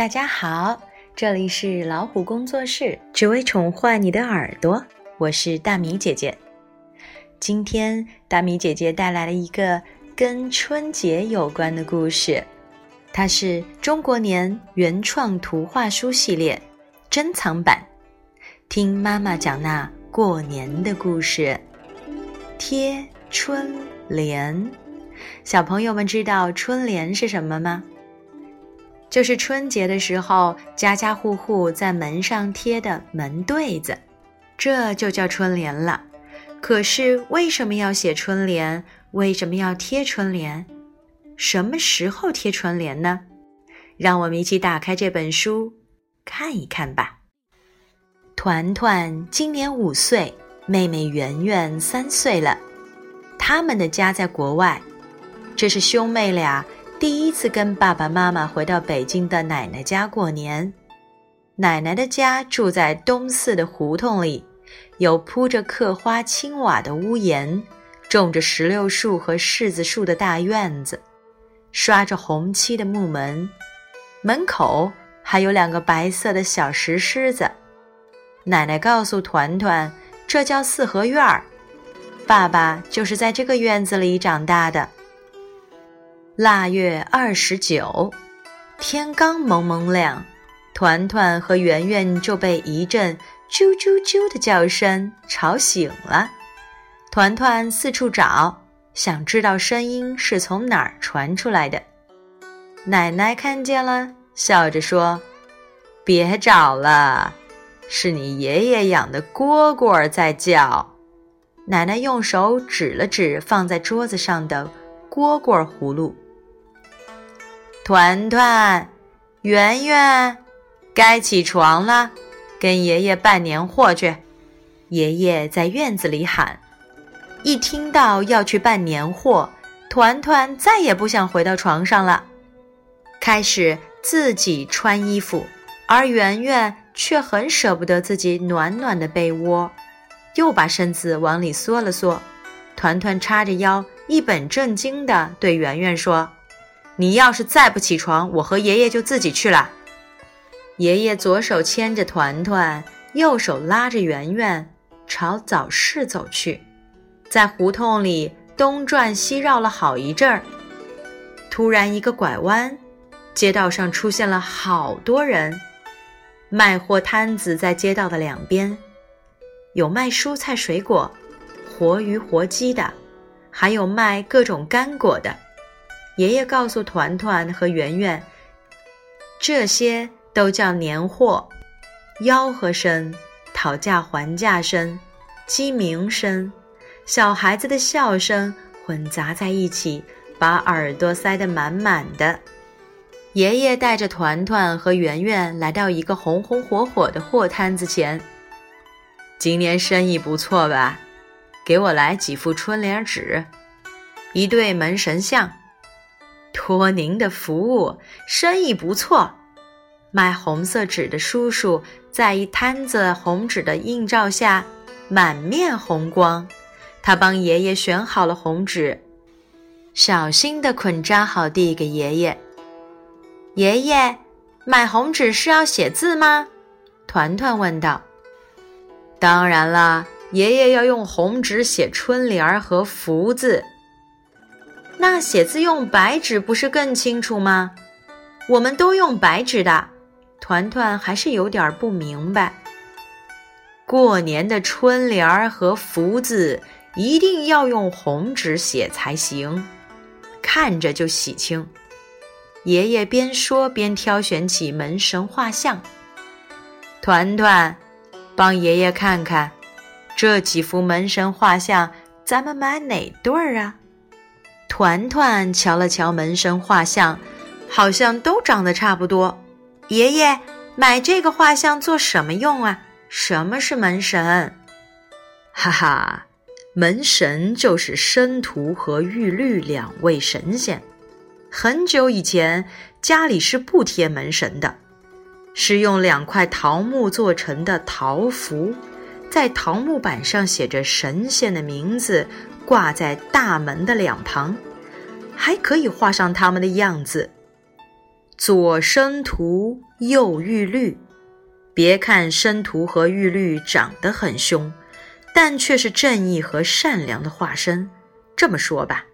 大家好，这里是老虎工作室，只为宠坏你的耳朵。我是大米姐姐。今天大米姐姐带来了一个跟春节有关的故事，它是中国年原创图画书系列珍藏版。听妈妈讲那过年的故事，贴春联。小朋友们知道春联是什么吗？就是春节的时候，家家户户在门上贴的门对子，这就叫春联了。可是为什么要写春联？为什么要贴春联？什么时候贴春联呢？让我们一起打开这本书，看一看吧。团团今年五岁，妹妹圆圆三岁了，他们的家在国外，这是兄妹俩。第一次跟爸爸妈妈回到北京的奶奶家过年，奶奶的家住在东四的胡同里，有铺着刻花青瓦的屋檐，种着石榴树和柿子树的大院子，刷着红漆的木门，门口还有两个白色的小石狮子。奶奶告诉团团，这叫四合院儿，爸爸就是在这个院子里长大的。腊月二十九，天刚蒙蒙亮，团团和圆圆就被一阵啾啾啾的叫声吵醒了。团团四处找，想知道声音是从哪儿传出来的。奶奶看见了，笑着说：“别找了，是你爷爷养的蝈蝈在叫。”奶奶用手指了指放在桌子上的蝈蝈葫芦。团团，圆圆，该起床了，跟爷爷办年货去。爷爷在院子里喊。一听到要去办年货，团团再也不想回到床上了，开始自己穿衣服，而圆圆却很舍不得自己暖暖的被窝，又把身子往里缩了缩。团团叉着腰，一本正经地对圆圆说。你要是再不起床，我和爷爷就自己去了。爷爷左手牵着团团，右手拉着圆圆，朝早市走去。在胡同里东转西绕了好一阵儿，突然一个拐弯，街道上出现了好多人，卖货摊子在街道的两边，有卖蔬菜水果、活鱼活鸡的，还有卖各种干果的。爷爷告诉团团和圆圆，这些都叫年货，吆喝声、讨价还价声、鸡鸣声、小孩子的笑声混杂在一起，把耳朵塞得满满的。爷爷带着团团和圆圆来到一个红红火火的货摊子前。今年生意不错吧？给我来几副春联纸，一对门神像。托您的服务，生意不错。卖红色纸的叔叔在一摊子红纸的映照下，满面红光。他帮爷爷选好了红纸，小心地捆扎好，递给爷爷。爷爷，买红纸是要写字吗？团团问道。当然了，爷爷要用红纸写春联儿和福字。那写字用白纸不是更清楚吗？我们都用白纸的。团团还是有点不明白。过年的春联儿和福字一定要用红纸写才行，看着就喜庆。爷爷边说边挑选起门神画像。团团，帮爷爷看看，这几幅门神画像，咱们买哪对儿啊？团团瞧了瞧门神画像，好像都长得差不多。爷爷，买这个画像做什么用啊？什么是门神？哈哈，门神就是申屠和玉律两位神仙。很久以前，家里是不贴门神的，是用两块桃木做成的桃符，在桃木板上写着神仙的名字。挂在大门的两旁，还可以画上他们的样子。左生图，右玉律。别看生图和玉律长得很凶，但却是正义和善良的化身。这么说吧，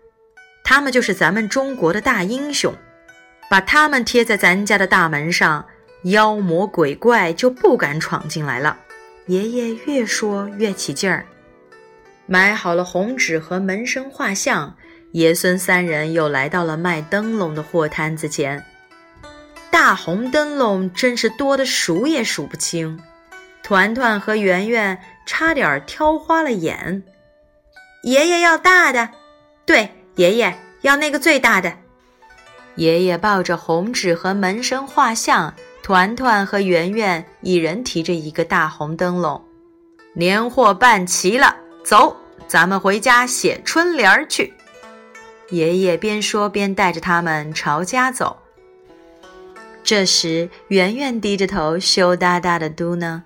他们就是咱们中国的大英雄。把他们贴在咱家的大门上，妖魔鬼怪就不敢闯进来了。爷爷越说越起劲儿。买好了红纸和门神画像，爷孙三人又来到了卖灯笼的货摊子前。大红灯笼真是多的数也数不清，团团和圆圆差点挑花了眼。爷爷要大的，对，爷爷要那个最大的。爷爷抱着红纸和门神画像，团团和圆圆一人提着一个大红灯笼。年货办齐了。走，咱们回家写春联儿去。爷爷边说边带着他们朝家走。这时，圆圆低着头，羞答答的嘟囔：“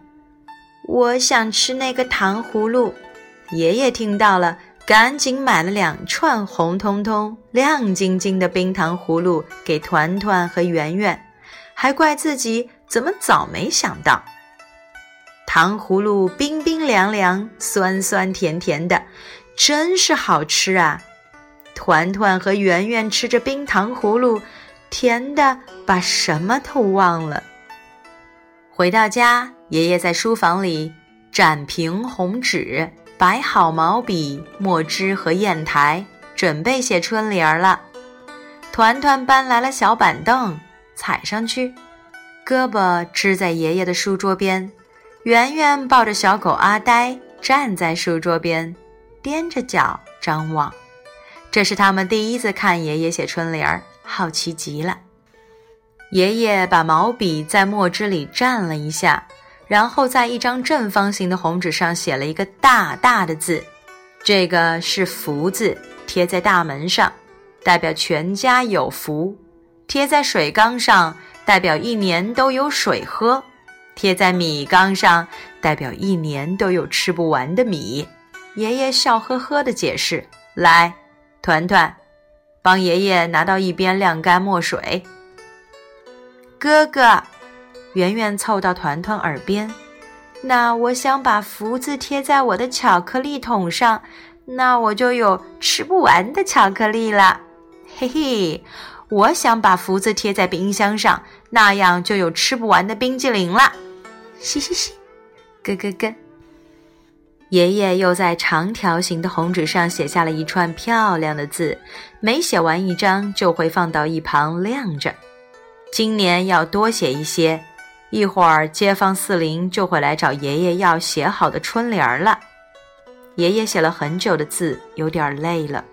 我想吃那个糖葫芦。”爷爷听到了，赶紧买了两串红彤彤、亮晶晶的冰糖葫芦给团团和圆圆，还怪自己怎么早没想到。糖葫芦冰冰凉凉，酸酸甜甜的，真是好吃啊！团团和圆圆吃着冰糖葫芦，甜的把什么都忘了。回到家，爷爷在书房里展平红纸，摆好毛笔、墨汁和砚台，准备写春联了。团团搬来了小板凳，踩上去，胳膊支在爷爷的书桌边。圆圆抱着小狗阿呆站在书桌边，踮着脚张望。这是他们第一次看爷爷写春联儿，好奇极了。爷爷把毛笔在墨汁里蘸了一下，然后在一张正方形的红纸上写了一个大大的字，这个是福字，贴在大门上，代表全家有福；贴在水缸上，代表一年都有水喝。贴在米缸上，代表一年都有吃不完的米。爷爷笑呵呵地解释：“来，团团，帮爷爷拿到一边晾干墨水。”哥哥，圆圆凑到团团耳边：“那我想把福字贴在我的巧克力桶上，那我就有吃不完的巧克力了。”嘿嘿，我想把福字贴在冰箱上，那样就有吃不完的冰激凌了。嘻嘻嘻，咯咯咯。爷爷又在长条形的红纸上写下了一串漂亮的字，每写完一张就会放到一旁晾着。今年要多写一些，一会儿街坊四邻就会来找爷爷要写好的春联了。爷爷写了很久的字，有点累了，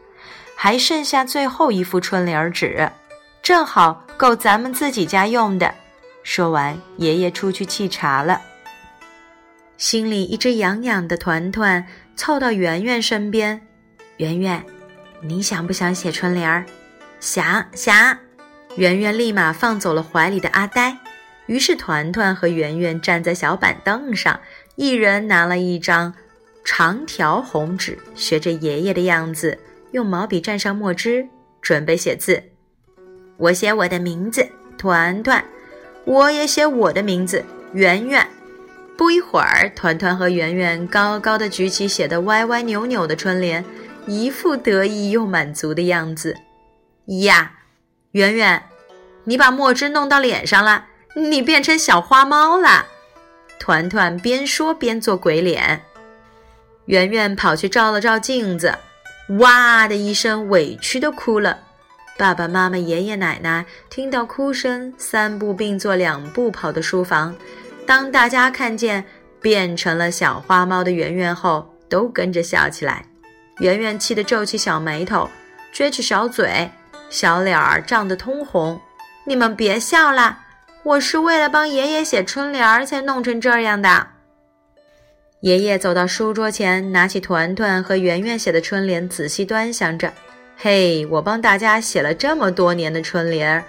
还剩下最后一副春联纸，正好够咱们自己家用的。说完，爷爷出去沏茶了。心里一直痒痒的团团凑到圆圆身边：“圆圆，你想不想写春联儿？”“想想。”圆圆立马放走了怀里的阿呆。于是团团和圆圆站在小板凳上，一人拿了一张长条红纸，学着爷爷的样子，用毛笔蘸上墨汁，准备写字。我写我的名字，团团。我也写我的名字，圆圆。不一会儿，团团和圆圆高高的举起写的歪歪扭扭的春联，一副得意又满足的样子。呀，圆圆，你把墨汁弄到脸上了，你变成小花猫了。团团边说边做鬼脸。圆圆跑去照了照镜子，哇的一声，委屈的哭了。爸爸妈妈、爷爷奶奶听到哭声，三步并作两步跑到书房。当大家看见变成了小花猫的圆圆后，都跟着笑起来。圆圆气得皱起小眉头，撅起小嘴，小脸儿涨得通红。你们别笑了，我是为了帮爷爷写春联才弄成这样的。爷爷走到书桌前，拿起团团和圆圆写的春联，仔细端详着。嘿，我帮大家写了这么多年的春联，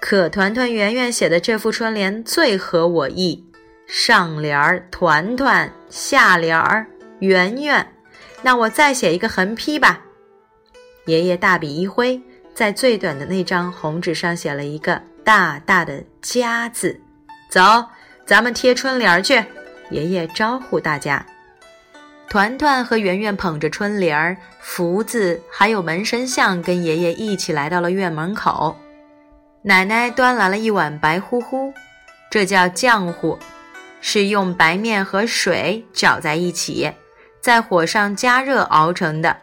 可团团圆圆写的这副春联最合我意。上联儿团团，下联儿圆圆，那我再写一个横批吧。爷爷大笔一挥，在最短的那张红纸上写了一个大大的“家”字。走，咱们贴春联去。爷爷招呼大家。团团和圆圆捧着春联儿、福字，还有门神像，跟爷爷一起来到了院门口。奶奶端来了一碗白乎乎，这叫浆糊，是用白面和水搅在一起，在火上加热熬成的。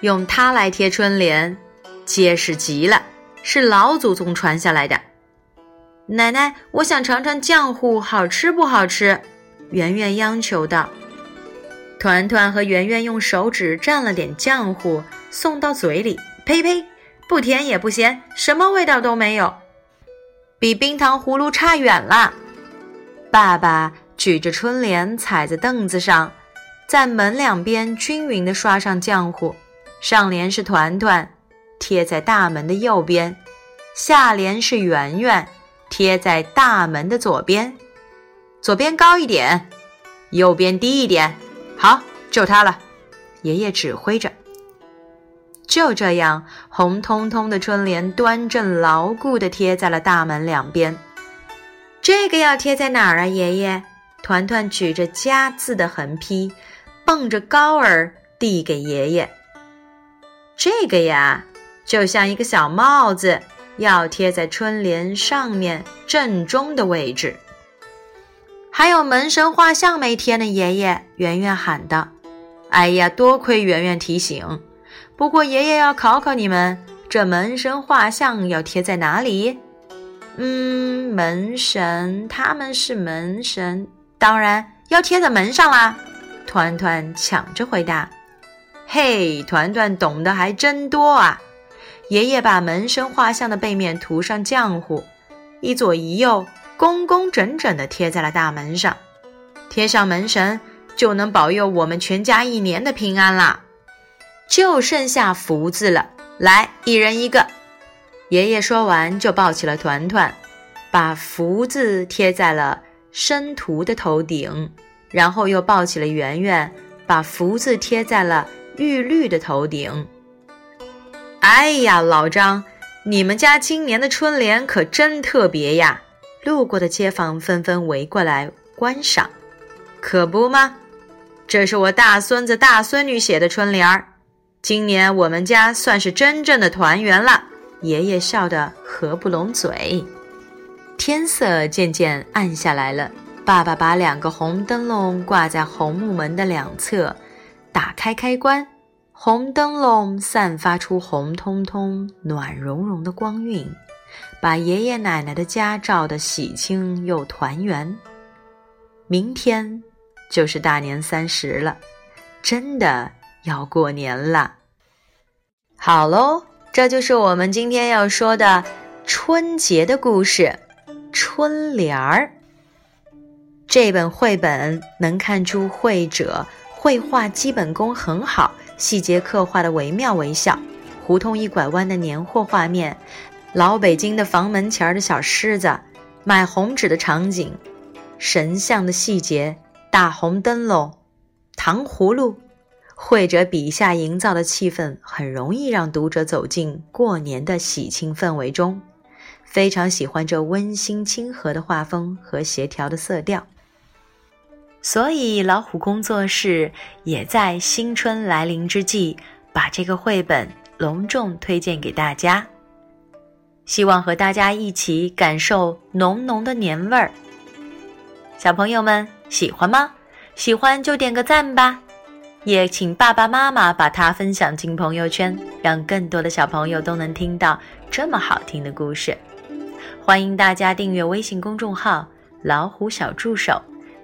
用它来贴春联，结实极了，是老祖宗传下来的。奶奶，我想尝尝浆糊好吃不好吃？圆圆央求道。团团和圆圆用手指蘸了点浆糊，送到嘴里，呸呸，不甜也不咸，什么味道都没有，比冰糖葫芦差远了。爸爸举着春联，踩在凳子上，在门两边均匀地刷上浆糊。上联是团团，贴在大门的右边；下联是圆圆，贴在大门的左边。左边高一点，右边低一点。好，就它了，爷爷指挥着。就这样，红彤彤的春联端正牢固地贴在了大门两边。这个要贴在哪儿啊，爷爷？团团举着“家”字的横批，蹦着高儿递给爷爷。这个呀，就像一个小帽子，要贴在春联上面正中的位置。还有门神画像没贴呢，爷爷。圆圆喊道：“哎呀，多亏圆圆提醒。不过爷爷要考考你们，这门神画像要贴在哪里？嗯，门神他们是门神，当然要贴在门上啦。”团团抢着回答：“嘿，团团懂得还真多啊！”爷爷把门神画像的背面涂上浆糊，一左一右。工工整整地贴在了大门上，贴上门神就能保佑我们全家一年的平安啦。就剩下福字了，来，一人一个。爷爷说完就抱起了团团，把福字贴在了生图的头顶，然后又抱起了圆圆，把福字贴在了玉律的头顶。哎呀，老张，你们家今年的春联可真特别呀！路过的街坊纷纷围过来观赏，可不吗？这是我大孙子大孙女写的春联儿。今年我们家算是真正的团圆了。爷爷笑得合不拢嘴。天色渐渐暗下来了，爸爸把两个红灯笼挂在红木门的两侧，打开开关，红灯笼散发出红彤彤、暖融融的光晕。把爷爷奶奶的家照得喜庆又团圆。明天就是大年三十了，真的要过年了。好喽，这就是我们今天要说的春节的故事——春联儿。这本绘本能看出绘者绘画基本功很好，细节刻画的惟妙惟肖。胡同一拐弯的年货画面。老北京的房门前的小狮子，买红纸的场景，神像的细节，大红灯笼，糖葫芦，绘者笔下营造的气氛，很容易让读者走进过年的喜庆氛围中。非常喜欢这温馨亲和的画风和协调的色调，所以老虎工作室也在新春来临之际，把这个绘本隆重推荐给大家。希望和大家一起感受浓浓的年味儿。小朋友们喜欢吗？喜欢就点个赞吧，也请爸爸妈妈把它分享进朋友圈，让更多的小朋友都能听到这么好听的故事。欢迎大家订阅微信公众号“老虎小助手”，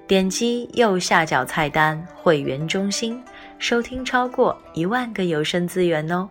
点击右下角菜单“会员中心”，收听超过一万个有声资源哦。